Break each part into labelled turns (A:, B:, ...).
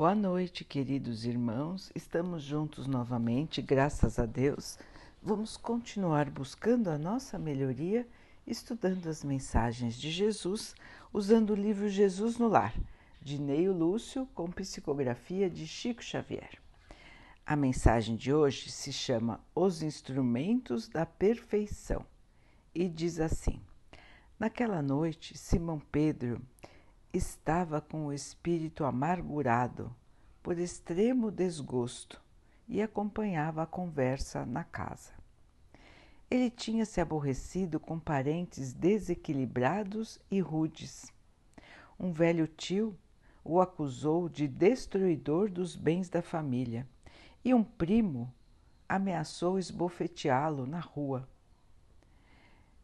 A: Boa noite, queridos irmãos. Estamos juntos novamente, graças a Deus. Vamos continuar buscando a nossa melhoria, estudando as mensagens de Jesus, usando o livro Jesus no Lar, de Neio Lúcio, com psicografia de Chico Xavier. A mensagem de hoje se chama Os Instrumentos da Perfeição e diz assim: Naquela noite, Simão Pedro estava com o espírito amargurado por extremo desgosto e acompanhava a conversa na casa. Ele tinha se aborrecido com parentes desequilibrados e rudes. Um velho tio o acusou de destruidor dos bens da família e um primo ameaçou esbofeteá-lo na rua.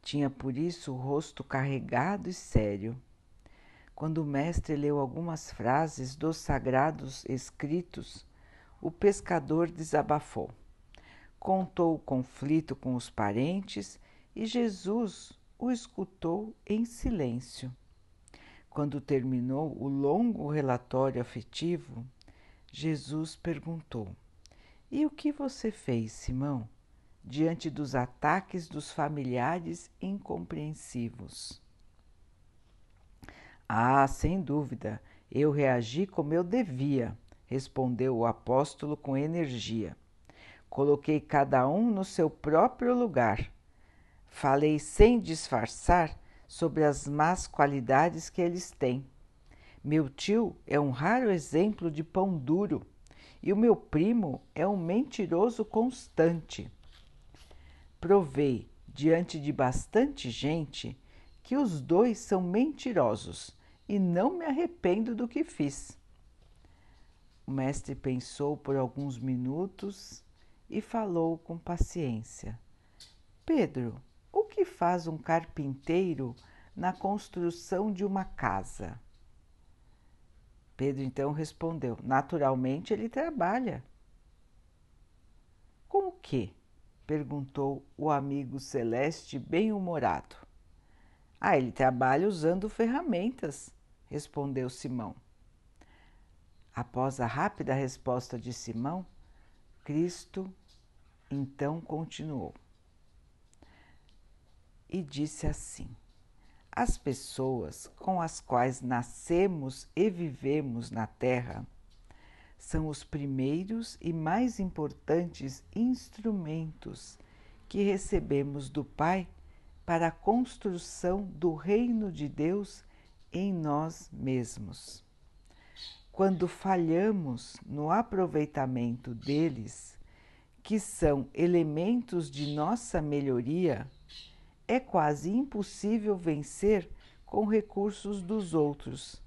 A: Tinha por isso o rosto carregado e sério quando o mestre leu algumas frases dos sagrados escritos, o pescador desabafou. Contou o conflito com os parentes e Jesus o escutou em silêncio. Quando terminou o longo relatório afetivo, Jesus perguntou: E o que você fez, Simão, diante dos ataques dos familiares incompreensivos? Ah, sem dúvida, eu reagi como eu devia, respondeu o apóstolo com energia. Coloquei cada um no seu próprio lugar. Falei sem disfarçar sobre as más qualidades que eles têm. Meu tio é um raro exemplo de pão duro e o meu primo é um mentiroso constante. Provei, diante de bastante gente, que os dois são mentirosos e não me arrependo do que fiz. O mestre pensou por alguns minutos e falou com paciência: Pedro, o que faz um carpinteiro na construção de uma casa? Pedro então respondeu: Naturalmente ele trabalha. Com o que? perguntou o amigo celeste bem-humorado. Ah, ele trabalha usando ferramentas, respondeu Simão. Após a rápida resposta de Simão, Cristo então continuou e disse assim: As pessoas com as quais nascemos e vivemos na Terra são os primeiros e mais importantes instrumentos que recebemos do Pai para a construção do reino de Deus em nós mesmos. Quando falhamos no aproveitamento deles, que são elementos de nossa melhoria, é quase impossível vencer com recursos dos outros,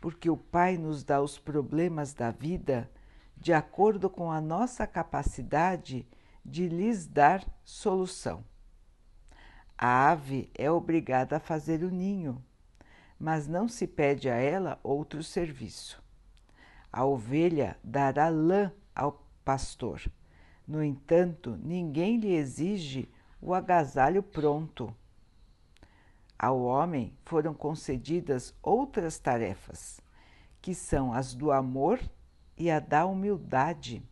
A: porque o Pai nos dá os problemas da vida de acordo com a nossa capacidade de lhes dar solução. A ave é obrigada a fazer o ninho mas não se pede a ela outro serviço. A ovelha dará lã ao pastor. No entanto, ninguém lhe exige o agasalho pronto. Ao homem foram concedidas outras tarefas, que são as do amor e a da humildade,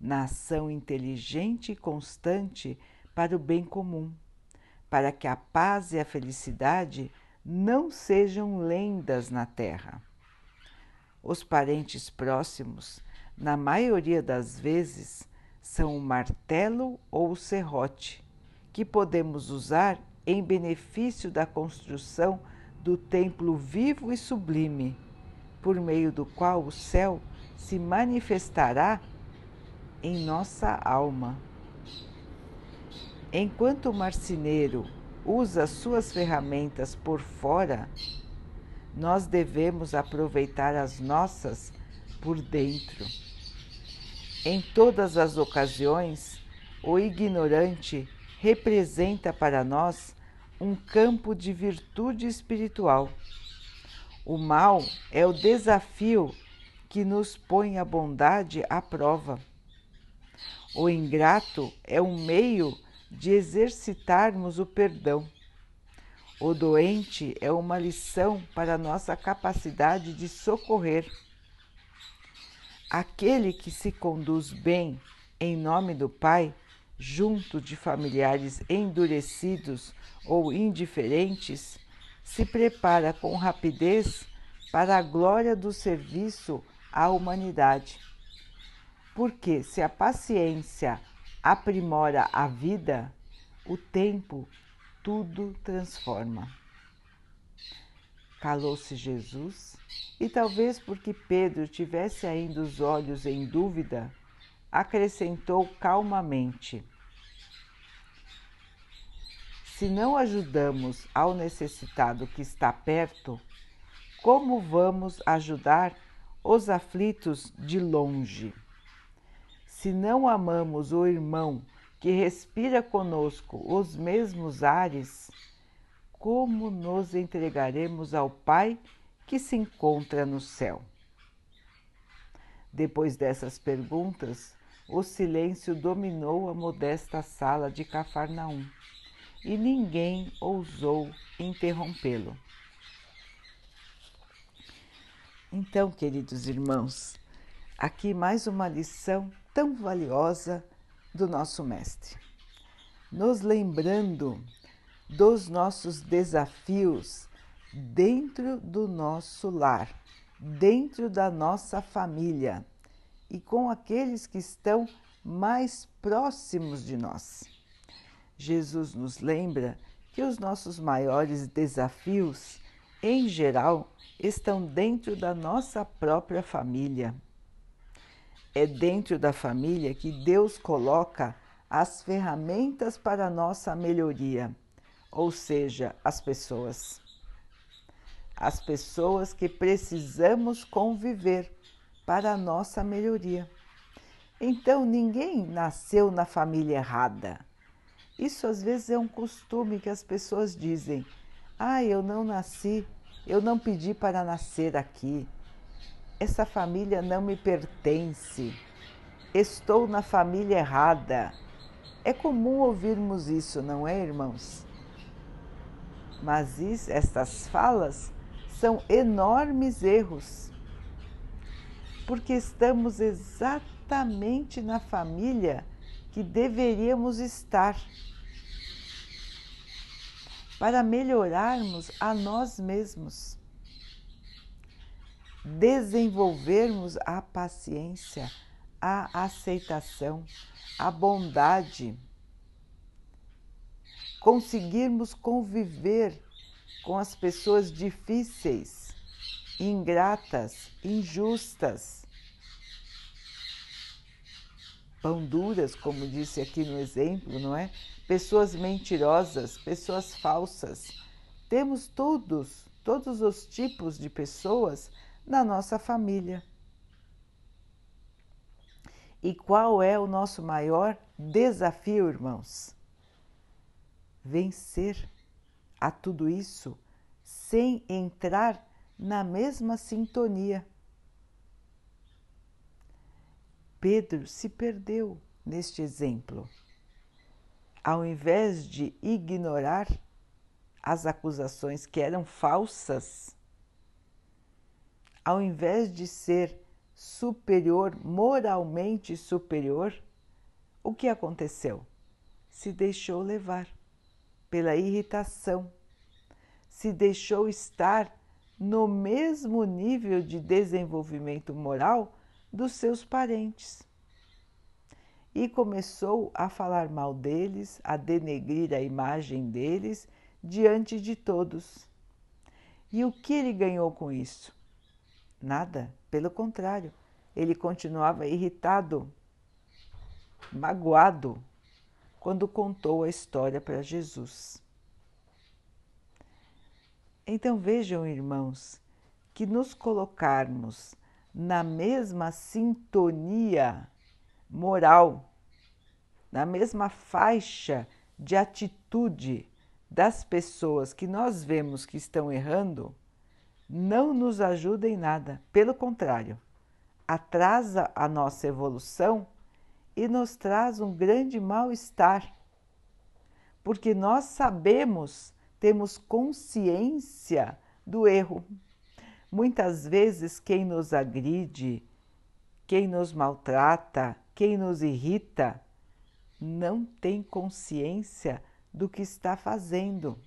A: na ação inteligente e constante para o bem comum, para que a paz e a felicidade não sejam lendas na terra. Os parentes próximos, na maioria das vezes, são o martelo ou o serrote, que podemos usar em benefício da construção do templo vivo e sublime, por meio do qual o céu se manifestará em nossa alma. Enquanto o marceneiro usa suas ferramentas por fora, nós devemos aproveitar as nossas por dentro. Em todas as ocasiões, o ignorante representa para nós um campo de virtude espiritual. O mal é o desafio que nos põe a bondade à prova. O ingrato é um meio de exercitarmos o perdão. O doente é uma lição para nossa capacidade de socorrer. aquele que se conduz bem em nome do Pai, junto de familiares endurecidos ou indiferentes, se prepara com rapidez para a glória do serviço à humanidade. Porque se a paciência aprimora a vida, o tempo tudo transforma. Calou-se Jesus e, talvez porque Pedro tivesse ainda os olhos em dúvida, acrescentou calmamente: Se não ajudamos ao necessitado que está perto, como vamos ajudar os aflitos de longe? Se não amamos o irmão que respira conosco os mesmos ares, como nos entregaremos ao Pai que se encontra no céu? Depois dessas perguntas, o silêncio dominou a modesta sala de Cafarnaum e ninguém ousou interrompê-lo. Então, queridos irmãos, aqui mais uma lição tão valiosa do nosso Mestre, nos lembrando dos nossos desafios dentro do nosso lar, dentro da nossa família e com aqueles que estão mais próximos de nós. Jesus nos lembra que os nossos maiores desafios, em geral, estão dentro da nossa própria família. É dentro da família que Deus coloca as ferramentas para a nossa melhoria, ou seja, as pessoas. As pessoas que precisamos conviver para a nossa melhoria. Então, ninguém nasceu na família errada. Isso às vezes é um costume que as pessoas dizem: ah, eu não nasci eu não pedi para nascer aqui. Essa família não me pertence. Estou na família errada. É comum ouvirmos isso, não é, irmãos? Mas isso, estas falas são enormes erros, porque estamos exatamente na família que deveríamos estar para melhorarmos a nós mesmos, desenvolvermos a paciência, a aceitação, a bondade, conseguirmos conviver com as pessoas difíceis, ingratas, injustas, pão duras, como disse aqui no exemplo, não é? pessoas mentirosas, pessoas falsas. Temos todos, todos os tipos de pessoas na nossa família. E qual é o nosso maior desafio, irmãos? Vencer a tudo isso sem entrar na mesma sintonia. Pedro se perdeu neste exemplo ao invés de ignorar as acusações que eram falsas, ao invés de ser superior, moralmente superior, o que aconteceu? Se deixou levar pela irritação, se deixou estar no mesmo nível de desenvolvimento moral dos seus parentes e começou a falar mal deles, a denegrir a imagem deles diante de todos. E o que ele ganhou com isso? Nada, pelo contrário, ele continuava irritado, magoado, quando contou a história para Jesus. Então vejam, irmãos, que nos colocarmos na mesma sintonia moral, na mesma faixa de atitude das pessoas que nós vemos que estão errando, não nos ajuda em nada. Pelo contrário, atrasa a nossa evolução e nos traz um grande mal-estar. Porque nós sabemos, temos consciência do erro. Muitas vezes, quem nos agride, quem nos maltrata, quem nos irrita, não tem consciência do que está fazendo,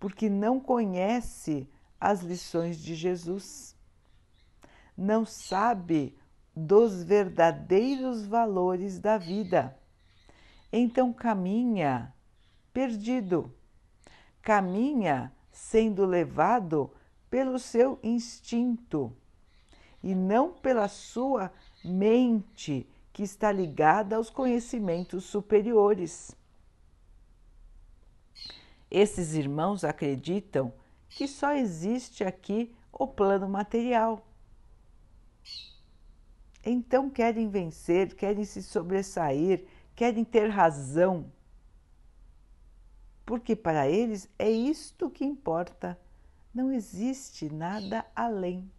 A: porque não conhece as lições de Jesus, não sabe dos verdadeiros valores da vida. Então caminha perdido, caminha sendo levado pelo seu instinto e não pela sua mente que está ligada aos conhecimentos superiores. Esses irmãos acreditam que só existe aqui o plano material. Então querem vencer, querem se sobressair, querem ter razão. Porque para eles é isto que importa. Não existe nada além.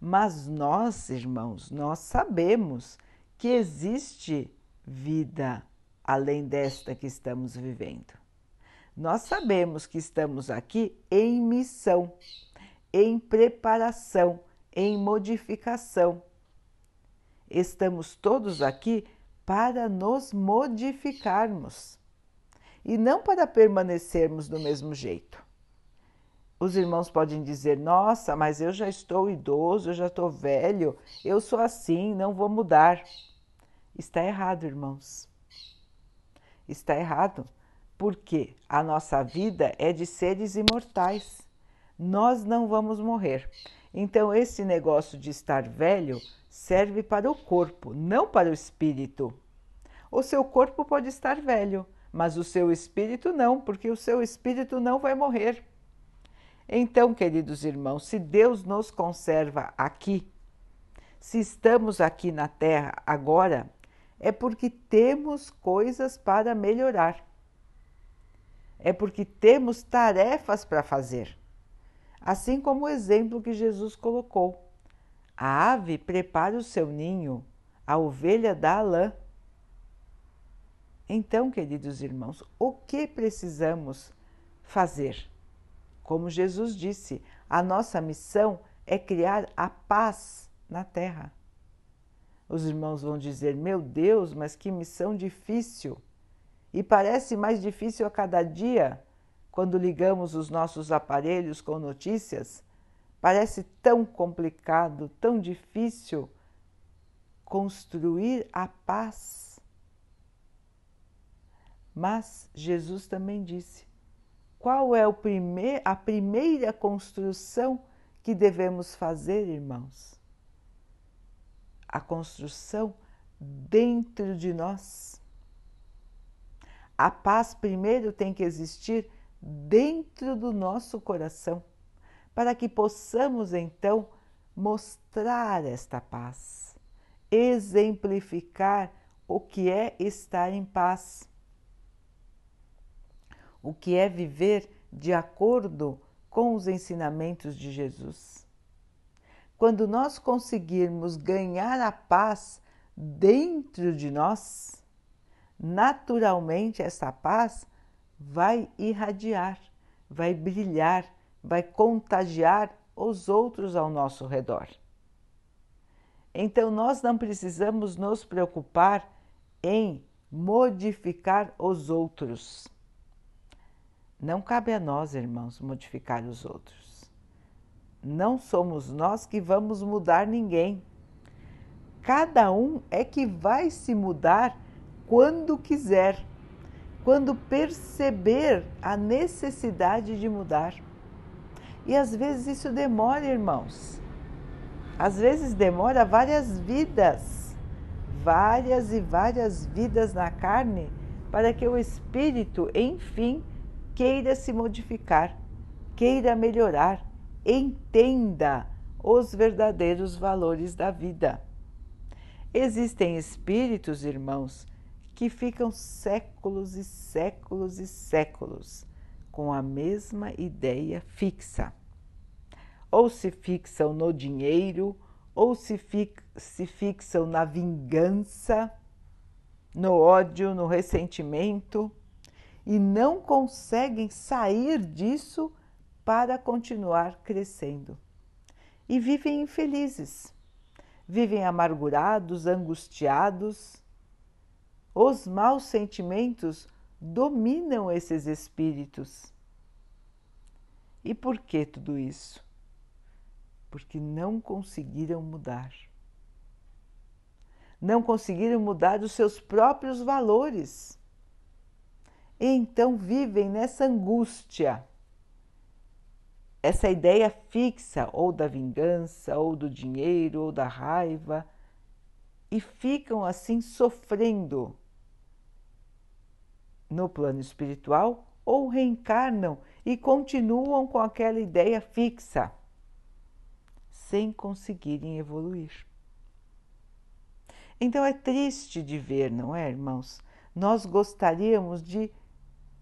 A: Mas nós, irmãos, nós sabemos que existe vida além desta que estamos vivendo. Nós sabemos que estamos aqui em missão, em preparação, em modificação. Estamos todos aqui para nos modificarmos e não para permanecermos do mesmo jeito. Os irmãos podem dizer: Nossa, mas eu já estou idoso, eu já estou velho, eu sou assim, não vou mudar. Está errado, irmãos. Está errado, porque a nossa vida é de seres imortais. Nós não vamos morrer. Então, esse negócio de estar velho serve para o corpo, não para o espírito. O seu corpo pode estar velho, mas o seu espírito não, porque o seu espírito não vai morrer. Então, queridos irmãos, se Deus nos conserva aqui, se estamos aqui na Terra agora, é porque temos coisas para melhorar. É porque temos tarefas para fazer. Assim como o exemplo que Jesus colocou. A ave prepara o seu ninho, a ovelha dá a lã. Então, queridos irmãos, o que precisamos fazer? Como Jesus disse, a nossa missão é criar a paz na terra. Os irmãos vão dizer: Meu Deus, mas que missão difícil! E parece mais difícil a cada dia quando ligamos os nossos aparelhos com notícias. Parece tão complicado, tão difícil construir a paz. Mas Jesus também disse: qual é a primeira construção que devemos fazer, irmãos? A construção dentro de nós. A paz primeiro tem que existir dentro do nosso coração, para que possamos então mostrar esta paz, exemplificar o que é estar em paz o que é viver de acordo com os ensinamentos de Jesus. Quando nós conseguirmos ganhar a paz dentro de nós, naturalmente essa paz vai irradiar, vai brilhar, vai contagiar os outros ao nosso redor. Então, nós não precisamos nos preocupar em modificar os outros. Não cabe a nós, irmãos, modificar os outros. Não somos nós que vamos mudar ninguém. Cada um é que vai se mudar quando quiser, quando perceber a necessidade de mudar. E às vezes isso demora, irmãos. Às vezes demora várias vidas, várias e várias vidas na carne, para que o espírito, enfim, queira se modificar, queira melhorar, entenda os verdadeiros valores da vida. Existem espíritos, irmãos, que ficam séculos e séculos e séculos com a mesma ideia fixa. Ou se fixam no dinheiro, ou se, se fixam na vingança, no ódio, no ressentimento e não conseguem sair disso para continuar crescendo. E vivem infelizes, vivem amargurados, angustiados. Os maus sentimentos dominam esses espíritos. E por que tudo isso? Porque não conseguiram mudar. Não conseguiram mudar os seus próprios valores. E então vivem nessa angústia essa ideia fixa ou da vingança, ou do dinheiro, ou da raiva, e ficam assim sofrendo no plano espiritual ou reencarnam e continuam com aquela ideia fixa, sem conseguirem evoluir. Então é triste de ver, não é, irmãos? Nós gostaríamos de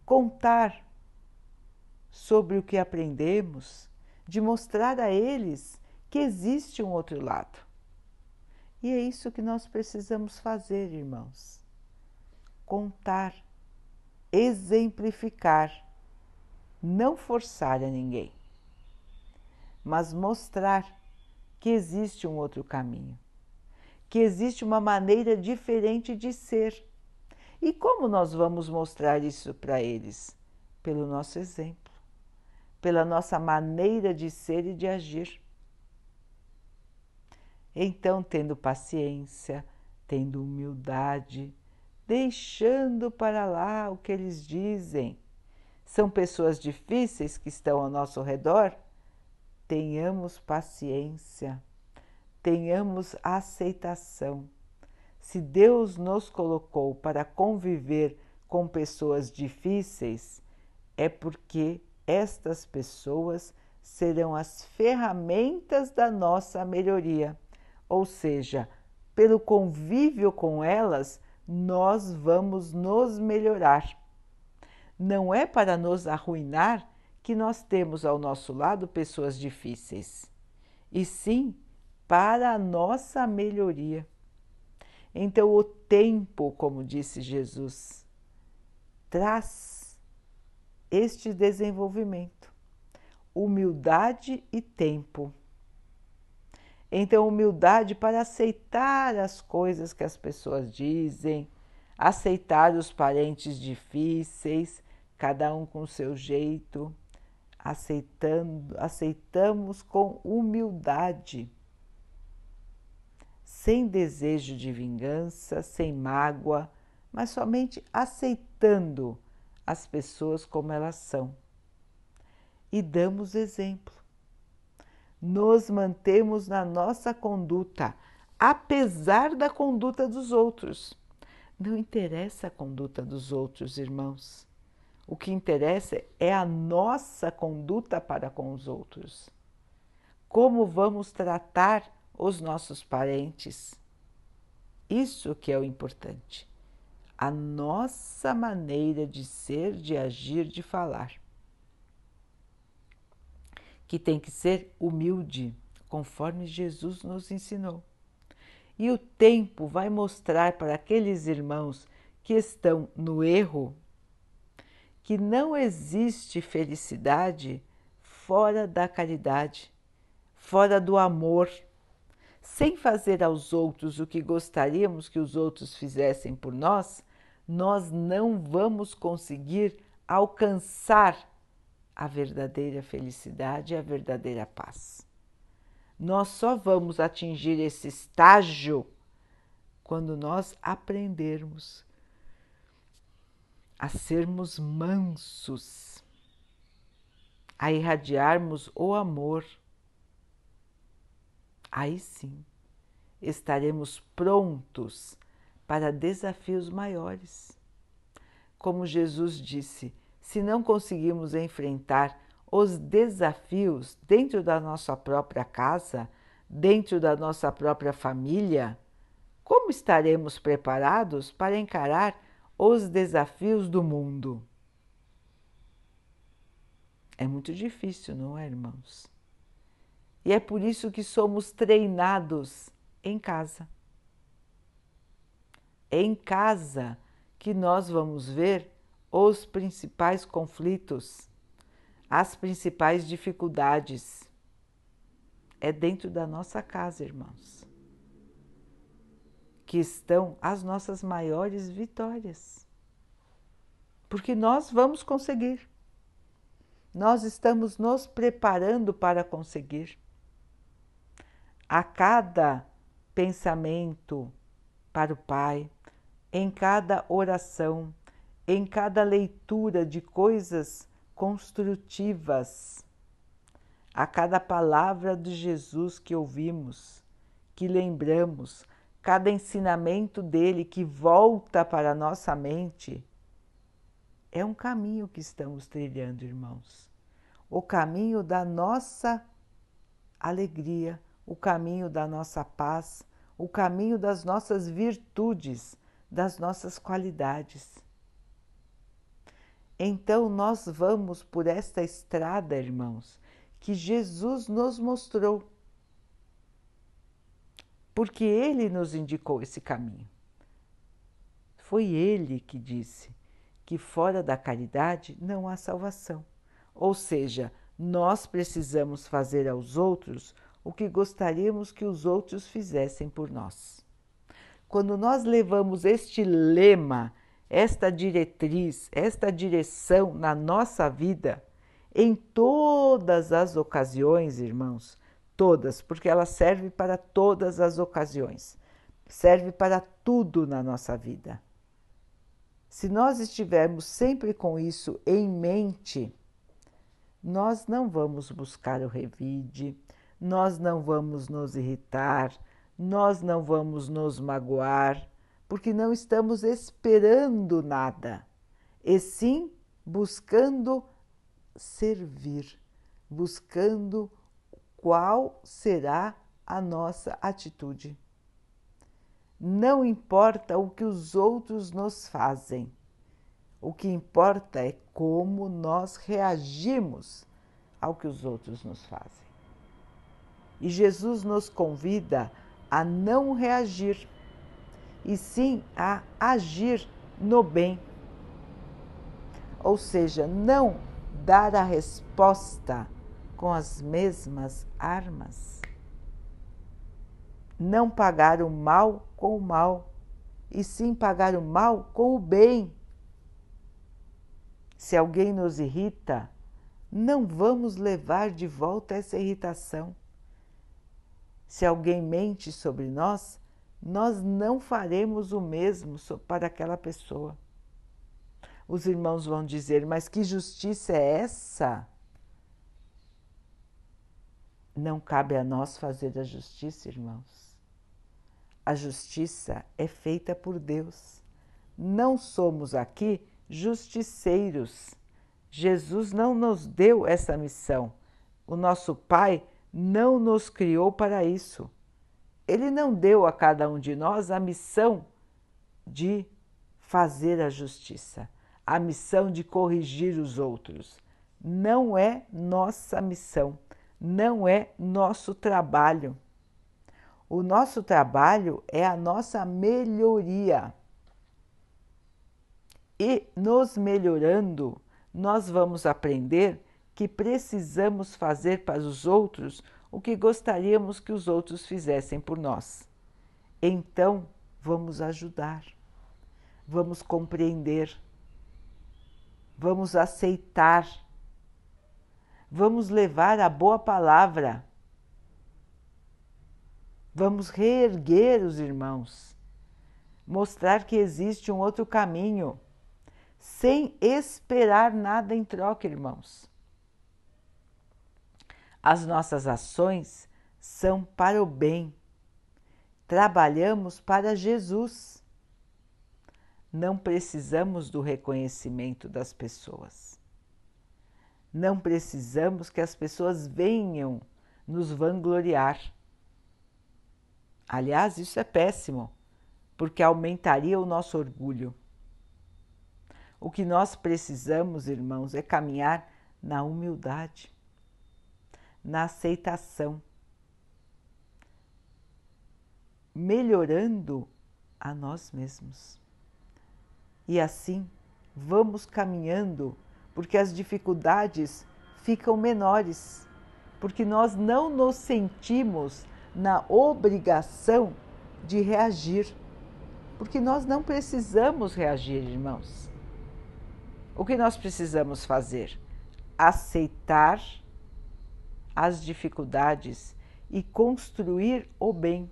A: contar sobre o que aprendemos, de mostrar a eles que existe um outro lado. E é isso que nós precisamos fazer, irmãos. Contar, exemplificar, não forçar a ninguém, mas mostrar que existe um outro caminho, que existe uma maneira diferente de ser. E como nós vamos mostrar isso para eles? Pelo nosso exemplo pela nossa maneira de ser e de agir. Então, tendo paciência, tendo humildade, deixando para lá o que eles dizem, são pessoas difíceis que estão ao nosso redor, tenhamos paciência, tenhamos aceitação. Se Deus nos colocou para conviver com pessoas difíceis, é porque estas pessoas serão as ferramentas da nossa melhoria, ou seja, pelo convívio com elas, nós vamos nos melhorar. Não é para nos arruinar que nós temos ao nosso lado pessoas difíceis, e sim para a nossa melhoria. Então, o tempo, como disse Jesus, traz este desenvolvimento, humildade e tempo. Então, humildade para aceitar as coisas que as pessoas dizem, aceitar os parentes difíceis, cada um com seu jeito, aceitando, aceitamos com humildade, sem desejo de vingança, sem mágoa, mas somente aceitando as pessoas como elas são e damos exemplo. Nos mantemos na nossa conduta, apesar da conduta dos outros. Não interessa a conduta dos outros, irmãos. O que interessa é a nossa conduta para com os outros. Como vamos tratar os nossos parentes? Isso que é o importante a nossa maneira de ser, de agir, de falar. Que tem que ser humilde, conforme Jesus nos ensinou. E o tempo vai mostrar para aqueles irmãos que estão no erro que não existe felicidade fora da caridade, fora do amor, sem fazer aos outros o que gostaríamos que os outros fizessem por nós, nós não vamos conseguir alcançar a verdadeira felicidade e a verdadeira paz. Nós só vamos atingir esse estágio quando nós aprendermos a sermos mansos, a irradiarmos o amor. Aí sim estaremos prontos para desafios maiores. Como Jesus disse, se não conseguimos enfrentar os desafios dentro da nossa própria casa, dentro da nossa própria família, como estaremos preparados para encarar os desafios do mundo? É muito difícil, não é, irmãos? E é por isso que somos treinados em casa. É em casa que nós vamos ver os principais conflitos, as principais dificuldades. É dentro da nossa casa, irmãos. que estão as nossas maiores vitórias. Porque nós vamos conseguir. Nós estamos nos preparando para conseguir. A cada pensamento para o Pai, em cada oração, em cada leitura de coisas construtivas, a cada palavra de Jesus que ouvimos, que lembramos, cada ensinamento dele que volta para a nossa mente, é um caminho que estamos trilhando, irmãos. O caminho da nossa alegria, o caminho da nossa paz, o caminho das nossas virtudes, das nossas qualidades. Então nós vamos por esta estrada, irmãos, que Jesus nos mostrou. Porque Ele nos indicou esse caminho. Foi Ele que disse que fora da caridade não há salvação. Ou seja, nós precisamos fazer aos outros o que gostaríamos que os outros fizessem por nós. Quando nós levamos este lema, esta diretriz, esta direção na nossa vida, em todas as ocasiões, irmãos, todas, porque ela serve para todas as ocasiões, serve para tudo na nossa vida. Se nós estivermos sempre com isso em mente, nós não vamos buscar o revide, nós não vamos nos irritar, nós não vamos nos magoar, porque não estamos esperando nada, e sim buscando servir, buscando qual será a nossa atitude. Não importa o que os outros nos fazem, o que importa é como nós reagimos ao que os outros nos fazem. E Jesus nos convida a não reagir, e sim a agir no bem. Ou seja, não dar a resposta com as mesmas armas. Não pagar o mal com o mal, e sim pagar o mal com o bem. Se alguém nos irrita, não vamos levar de volta essa irritação se alguém mente sobre nós, nós não faremos o mesmo para aquela pessoa. Os irmãos vão dizer: Mas que justiça é essa? Não cabe a nós fazer a justiça, irmãos. A justiça é feita por Deus. Não somos aqui justiceiros. Jesus não nos deu essa missão. O nosso Pai não nos criou para isso. Ele não deu a cada um de nós a missão de fazer a justiça, a missão de corrigir os outros. Não é nossa missão, não é nosso trabalho. O nosso trabalho é a nossa melhoria. E nos melhorando, nós vamos aprender que precisamos fazer para os outros o que gostaríamos que os outros fizessem por nós. Então, vamos ajudar, vamos compreender, vamos aceitar, vamos levar a boa palavra, vamos reerguer os irmãos, mostrar que existe um outro caminho, sem esperar nada em troca, irmãos as nossas ações são para o bem. Trabalhamos para Jesus. Não precisamos do reconhecimento das pessoas. Não precisamos que as pessoas venham nos vangloriar. Aliás, isso é péssimo, porque aumentaria o nosso orgulho. O que nós precisamos, irmãos, é caminhar na humildade na aceitação, melhorando a nós mesmos. E assim vamos caminhando, porque as dificuldades ficam menores, porque nós não nos sentimos na obrigação de reagir, Porque nós não precisamos reagir, irmãos. O que nós precisamos fazer? Aceitar as dificuldades e construir o bem.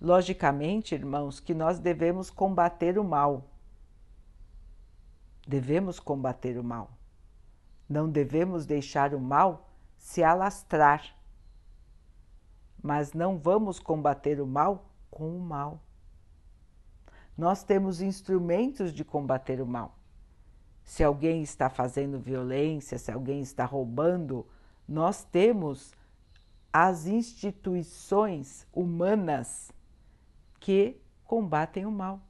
A: Logicamente, irmãos, que nós devemos combater o mal. Devemos combater o mal. Não devemos deixar o mal se alastrar. Mas não vamos combater o mal com o mal. Nós temos instrumentos de combater o mal. Se alguém está fazendo violência, se alguém está roubando, nós temos as instituições humanas que combatem o mal.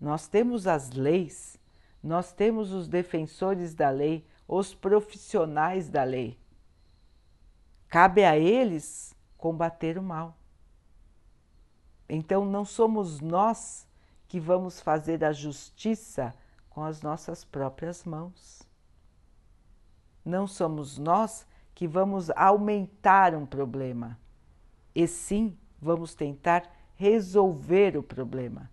A: Nós temos as leis, nós temos os defensores da lei, os profissionais da lei. Cabe a eles combater o mal. Então, não somos nós que vamos fazer a justiça com as nossas próprias mãos. Não somos nós que vamos aumentar um problema, e sim vamos tentar resolver o problema.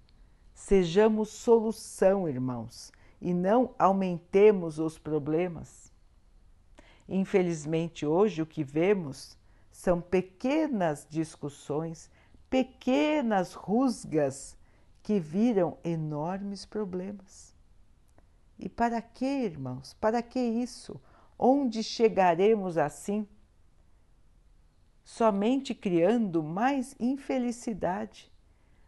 A: Sejamos solução, irmãos, e não aumentemos os problemas. Infelizmente, hoje o que vemos são pequenas discussões, pequenas rusgas que viram enormes problemas. E para que, irmãos? Para que isso? Onde chegaremos assim? Somente criando mais infelicidade,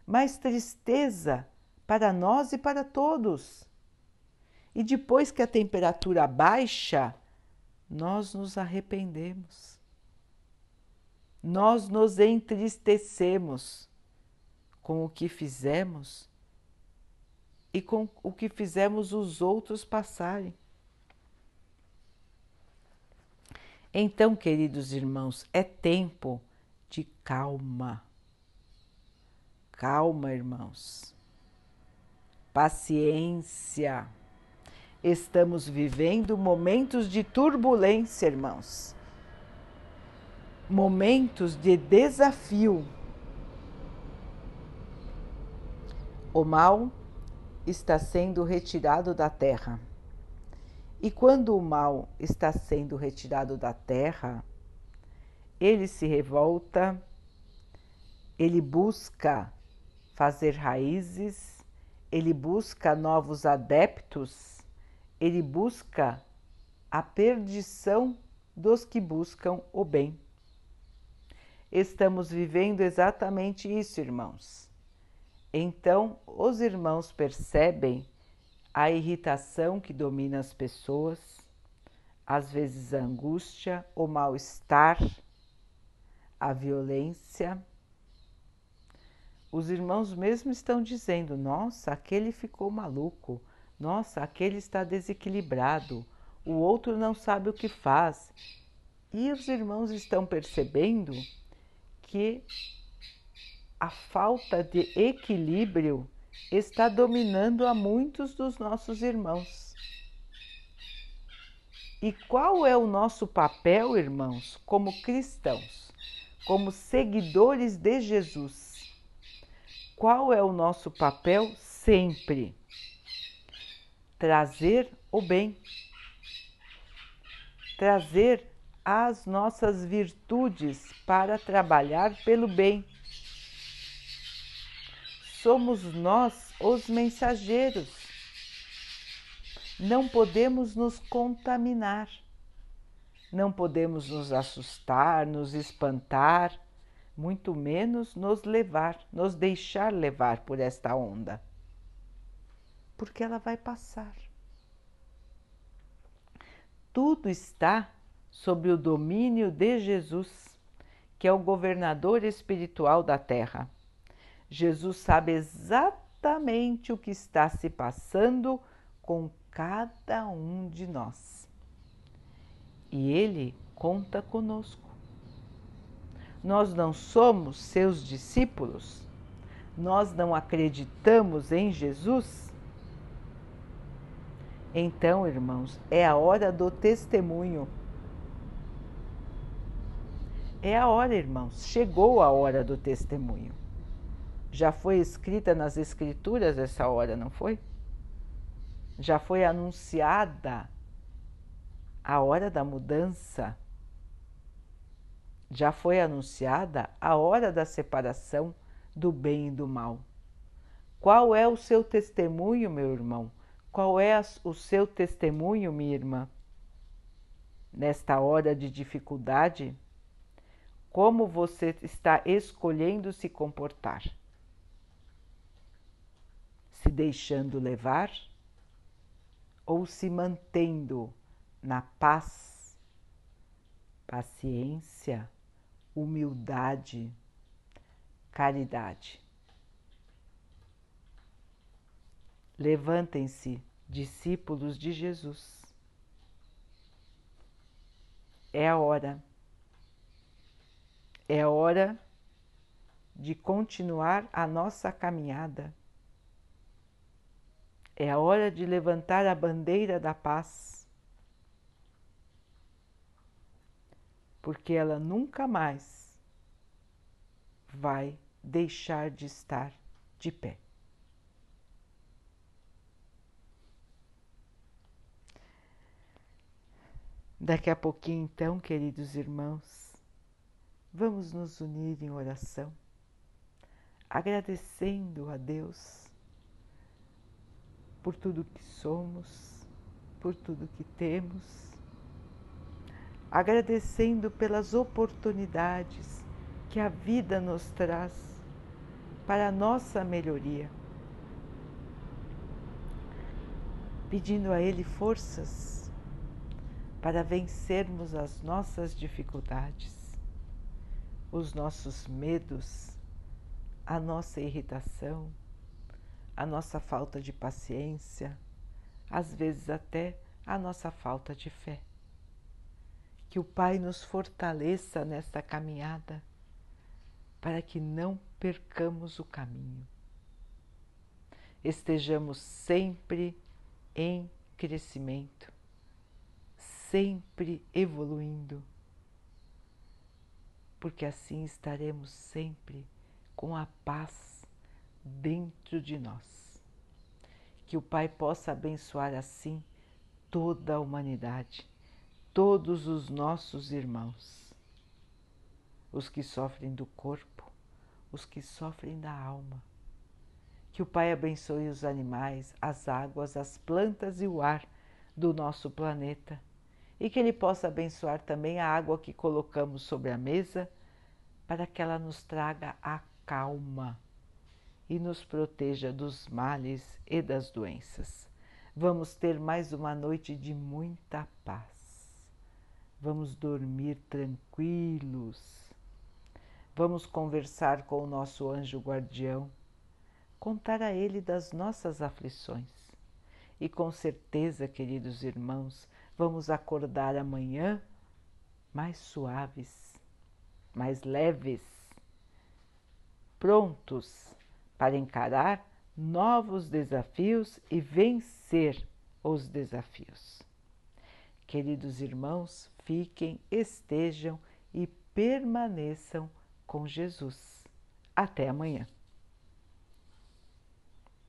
A: mais tristeza para nós e para todos. E depois que a temperatura baixa, nós nos arrependemos. Nós nos entristecemos com o que fizemos e com o que fizemos os outros passarem. Então, queridos irmãos, é tempo de calma. Calma, irmãos. Paciência. Estamos vivendo momentos de turbulência, irmãos. Momentos de desafio. O mal está sendo retirado da terra. E quando o mal está sendo retirado da terra, ele se revolta, ele busca fazer raízes, ele busca novos adeptos, ele busca a perdição dos que buscam o bem. Estamos vivendo exatamente isso, irmãos. Então, os irmãos percebem a irritação que domina as pessoas, às vezes a angústia, o mal-estar, a violência. Os irmãos mesmo estão dizendo: nossa, aquele ficou maluco, nossa, aquele está desequilibrado, o outro não sabe o que faz. E os irmãos estão percebendo que a falta de equilíbrio está dominando a muitos dos nossos irmãos. E qual é o nosso papel, irmãos, como cristãos, como seguidores de Jesus? Qual é o nosso papel sempre? Trazer o bem, trazer as nossas virtudes para trabalhar pelo bem somos nós os mensageiros. Não podemos nos contaminar, não podemos nos assustar, nos espantar, muito menos nos levar, nos deixar levar por esta onda, porque ela vai passar. Tudo está sob o domínio de Jesus, que é o governador espiritual da terra. Jesus sabe exatamente o que está se passando com cada um de nós. E Ele conta conosco. Nós não somos seus discípulos? Nós não acreditamos em Jesus? Então, irmãos, é a hora do testemunho. É a hora, irmãos, chegou a hora do testemunho. Já foi escrita nas Escrituras essa hora, não foi? Já foi anunciada a hora da mudança. Já foi anunciada a hora da separação do bem e do mal. Qual é o seu testemunho, meu irmão? Qual é o seu testemunho, minha irmã? Nesta hora de dificuldade, como você está escolhendo se comportar? Se deixando levar ou se mantendo na paz, paciência, humildade, caridade? Levantem-se, discípulos de Jesus. É a hora. É hora de continuar a nossa caminhada. É a hora de levantar a bandeira da paz. Porque ela nunca mais vai deixar de estar de pé. Daqui a pouquinho, então, queridos irmãos, vamos nos unir em oração, agradecendo a Deus por tudo que somos, por tudo que temos, agradecendo pelas oportunidades que a vida nos traz para a nossa melhoria, pedindo a Ele forças para vencermos as nossas dificuldades, os nossos medos, a nossa irritação, a nossa falta de paciência, às vezes até a nossa falta de fé. Que o Pai nos fortaleça nesta caminhada para que não percamos o caminho. Estejamos sempre em crescimento sempre evoluindo, porque assim estaremos sempre com a paz dentro de nós. Que o Pai possa abençoar assim toda a humanidade, todos os nossos irmãos, os que sofrem do corpo, os que sofrem da alma. Que o Pai abençoe os animais, as águas, as plantas e o ar do nosso planeta e que Ele possa abençoar também a água que colocamos sobre a mesa, para que ela nos traga a calma e nos proteja dos males e das doenças. Vamos ter mais uma noite de muita paz. Vamos dormir tranquilos. Vamos conversar com o nosso anjo guardião, contar a ele das nossas aflições. E com certeza, queridos irmãos, Vamos acordar amanhã mais suaves, mais leves, prontos para encarar novos desafios e vencer os desafios. Queridos irmãos, fiquem, estejam e permaneçam com Jesus. Até amanhã.